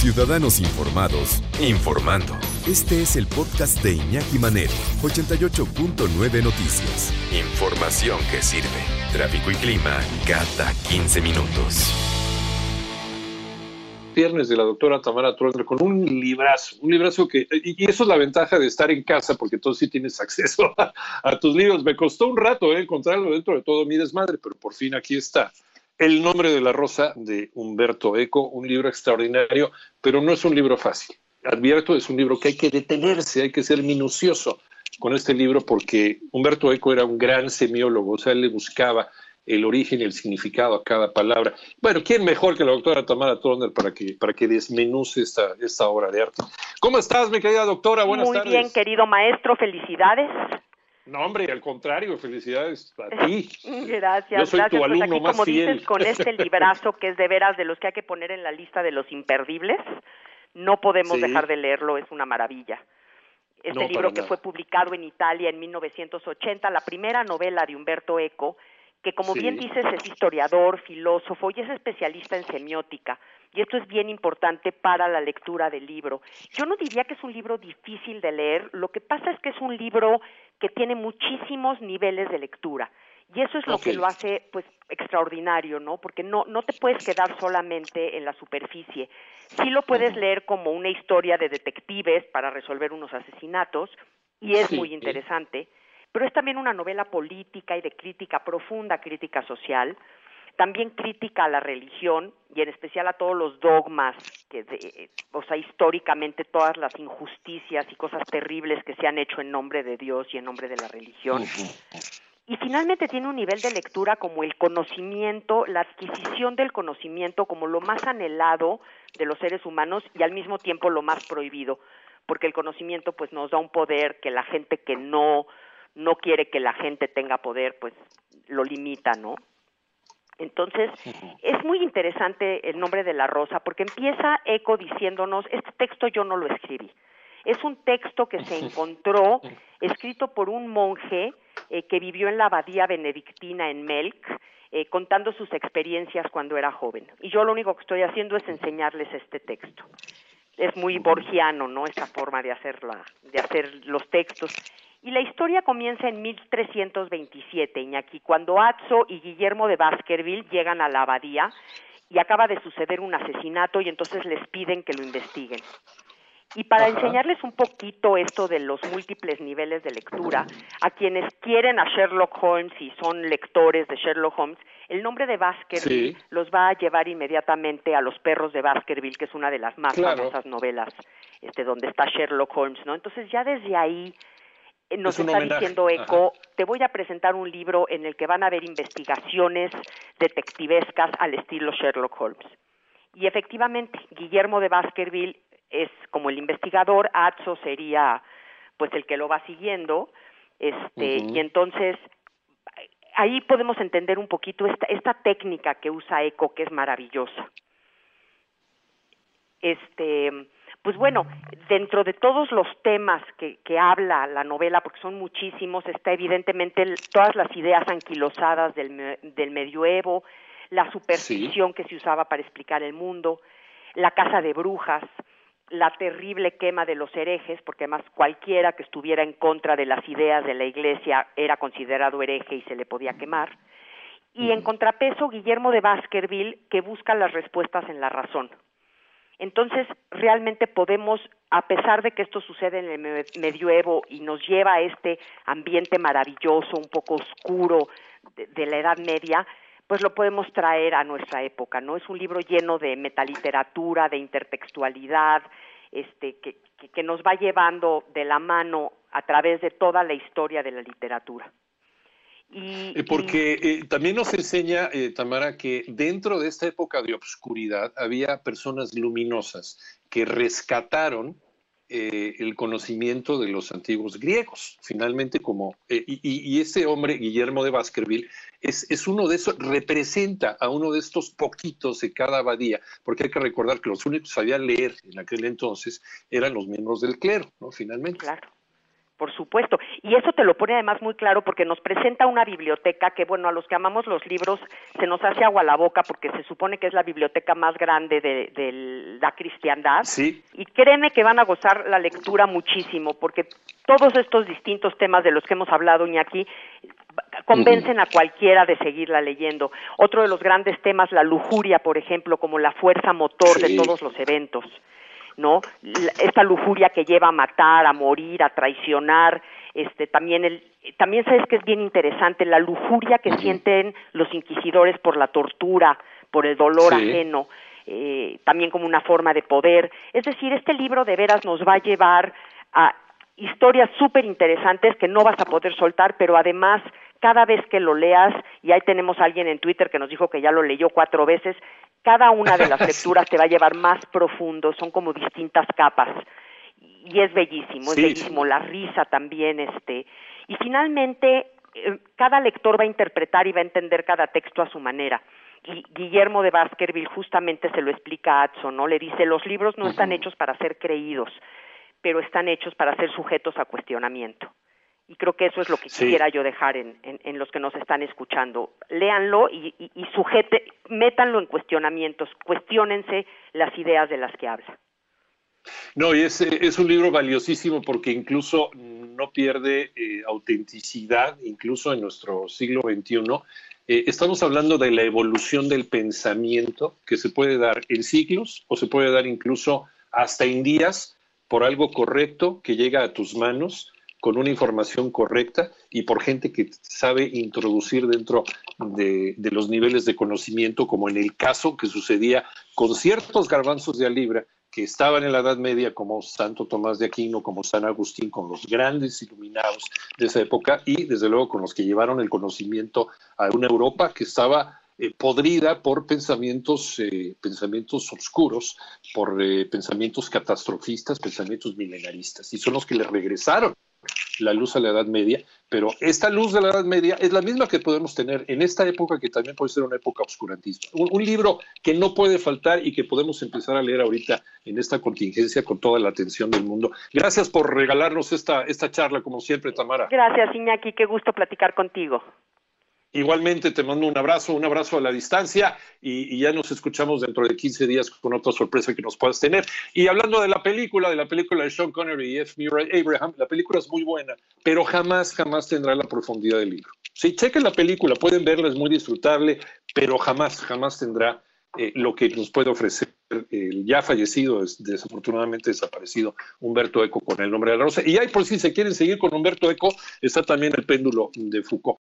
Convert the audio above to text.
Ciudadanos Informados, informando. Este es el podcast de Iñaki Manero, 88.9 Noticias. Información que sirve. Tráfico y clima cada 15 minutos. Viernes de la doctora Tamara Trotter con un librazo, un librazo que, y eso es la ventaja de estar en casa, porque tú sí tienes acceso a, tus libros. Me costó un rato eh, encontrarlo dentro de todo mi desmadre, pero por fin aquí está. El nombre de la rosa de Humberto Eco, un libro extraordinario, pero no es un libro fácil. Advierto, es un libro que hay que detenerse, hay que ser minucioso con este libro porque Humberto Eco era un gran semiólogo, o sea, él le buscaba el origen y el significado a cada palabra. Bueno, ¿quién mejor que la doctora Tamara Turner para que, para que desmenuce esta, esta obra de arte? ¿Cómo estás, mi querida doctora? Buenas Muy tardes. Muy bien, querido maestro, felicidades. No, hombre, al contrario, felicidades a ti. Gracias, Yo soy gracias. tu Pues alumno aquí, más como fiel. dices, con este librazo que es de veras de los que hay que poner en la lista de los imperdibles, no podemos Sí. dejar de leerlo, es una maravilla. Este No, libro que nada. fue publicado en Italia en 1980, la primera novela de Humberto Eco, que como Sí. bien dices es historiador, filósofo y es especialista en semiótica. Y esto es bien importante para la lectura del libro. Yo no diría que es un libro difícil de leer, lo que pasa es que es un libro que tiene muchísimos niveles de lectura. Y eso es lo que lo hace pues extraordinario, ¿no? Porque no no te puedes quedar solamente en la superficie. Sí lo puedes leer como una historia de detectives para resolver unos asesinatos y es Sí. muy interesante, pero es también una novela política y de crítica profunda, crítica social, también crítica a la religión y en especial a todos los dogmas, que de- o sea, históricamente todas las injusticias y cosas terribles que se han hecho en nombre de Dios y en nombre de la religión. Y finalmente tiene un nivel de lectura como el conocimiento, la adquisición del conocimiento como lo más anhelado de los seres humanos y al mismo tiempo lo más prohibido, porque el conocimiento pues nos da un poder que la gente que no no quiere que la gente tenga poder, pues lo limita, ¿no? Entonces, es muy interesante el nombre de la rosa porque empieza Eco diciéndonos, este texto yo no lo escribí. Es un texto que se encontró escrito por un monje eh, que vivió en la abadía benedictina en Melk, eh, contando sus experiencias cuando era joven. Y yo lo único que estoy haciendo es enseñarles este texto. Es muy borgiano, ¿no? Esa forma de hacerla, de hacer los textos. Y la historia comienza en 1327, Iñaki, cuando Atzo y Guillermo de Baskerville llegan a la abadía y acaba de suceder un asesinato y entonces les piden que lo investiguen. Y para Ajá. enseñarles un poquito esto de los múltiples niveles de lectura, a quienes quieren a Sherlock Holmes y son lectores de Sherlock Holmes, el nombre de Baskerville Sí. los va a llevar inmediatamente a Los perros de Baskerville, que es una de las más Claro. famosas novelas este, donde está Sherlock Holmes, ¿no? Entonces ya desde ahí nos Es un está homenaje. diciendo Eco, te voy a presentar un libro en el que van a haber investigaciones detectivescas al estilo Sherlock Holmes. Y efectivamente, Guillermo de Baskerville es como el investigador, Atzo sería pues el que lo va siguiendo, este, y entonces ahí podemos entender un poquito esta, esta técnica que usa Eco, que es maravillosa. Este, pues bueno, dentro de todos los temas que, que habla la novela, porque son muchísimos, está evidentemente el- todas las ideas anquilosadas del medioevo, la superstición que se usaba para explicar el mundo, la casa de brujas, la terrible quema de los herejes, porque además cualquiera que estuviera en contra de las ideas de la iglesia era considerado hereje y se le podía quemar. Y en contrapeso, Guillermo de Baskerville, que busca las respuestas en la razón. Entonces, realmente podemos, a pesar de que esto sucede en el me- medioevo y nos lleva a este ambiente maravilloso, un poco oscuro de, de la Edad Media, pues lo podemos traer a nuestra época, ¿no? Es un libro lleno de metaliteratura, de intertextualidad, este, que, que, que nos va llevando de la mano a través de toda la historia de la literatura. Y, Eh, Porque eh, también nos enseña, eh, Tamara, que dentro de esta época de obscuridad había personas luminosas que rescataron eh, el conocimiento de los antiguos griegos. Finalmente, como, y, y- y ese hombre, Guillermo de Baskerville, es, es uno de esos, representa a uno de estos poquitos de cada abadía, porque hay que recordar que los únicos que sabían leer en aquel entonces eran los miembros del clero, ¿no? Finalmente. Claro. Por supuesto. Y eso te lo pone además muy claro porque nos presenta una biblioteca que, bueno, a los que amamos los libros se nos hace agua a la boca porque se supone que es la biblioteca más grande de, la cristiandad. Sí. Y créeme que van a gozar la lectura muchísimo porque todos estos distintos temas de los que hemos hablado, Iñaki, convencen a cualquiera de seguirla leyendo. Otro de los grandes temas, la lujuria, por ejemplo, como la fuerza motor de todos los eventos. ¿No? Esta lujuria que lleva a matar, a morir, a traicionar, este también el también sabes que es bien interesante la lujuria que sienten los inquisidores por la tortura, por el dolor ajeno, eh, también como una forma de poder. Es decir, este libro de veras nos va a llevar a historias súper interesantes que no vas a poder soltar, pero además cada vez que lo leas, y ahí tenemos a alguien en Twitter que nos dijo que ya lo leyó cuatro veces, cada una de las lecturas te va a llevar más profundo, son como distintas capas. Y es bellísimo, es bellísimo, la risa también, este. Y finalmente, eh, cada lector va a interpretar y va a entender cada texto a su manera. Y Guillermo de Baskerville justamente se lo explica a Adson, ¿no? Le dice, los libros no están hechos para ser creídos, pero están hechos para ser sujetos a cuestionamiento. Y creo que eso es lo que quisiera yo dejar en, en, los que nos están escuchando. Léanlo y, y, sujete, métanlo en cuestionamientos, cuestionense las ideas de las que habla. No, y es, es un libro valiosísimo porque incluso no pierde eh, autenticidad, incluso en nuestro siglo XXI. Eh, estamos hablando de la evolución del pensamiento que se puede dar en siglos o se puede dar incluso hasta en días por algo correcto que llega a tus manos con una información correcta y por gente que sabe introducir dentro de, los niveles de conocimiento, como en el caso que sucedía con ciertos garbanzos de Alibra que estaban en la Edad Media, como Santo Tomás de Aquino, como San Agustín, con los grandes iluminados de esa época y desde luego con los que llevaron el conocimiento a una Europa que estaba eh, podrida por pensamientos, eh, pensamientos oscuros, por eh, pensamientos catastrofistas, pensamientos milenaristas, y son los que le regresaron la luz a la Edad Media, pero esta luz de la Edad Media es la misma que podemos tener en esta época que también puede ser una época oscurantista. Un, libro que no puede faltar y que podemos empezar a leer ahorita en esta contingencia con toda la atención del mundo. Gracias por regalarnos esta, esta charla, como siempre, Tamara. Gracias, Iñaki, qué gusto platicar contigo. Igualmente te mando un abrazo, un abrazo a la distancia y, ya nos escuchamos dentro de 15 días con otra sorpresa que nos puedas tener. Y hablando de la película, de la película de Sean Connery y F. Murray Abraham, la película es muy buena, pero jamás, jamás tendrá la profundidad del libro. Sí, chequen la película, pueden verla, es muy disfrutable, pero jamás, jamás tendrá eh, lo que nos puede ofrecer el ya fallecido, desafortunadamente desaparecido, Humberto Eco con el nombre de la rosa. Y ahí por si se quieren seguir con Humberto Eco, está también el péndulo de Foucault.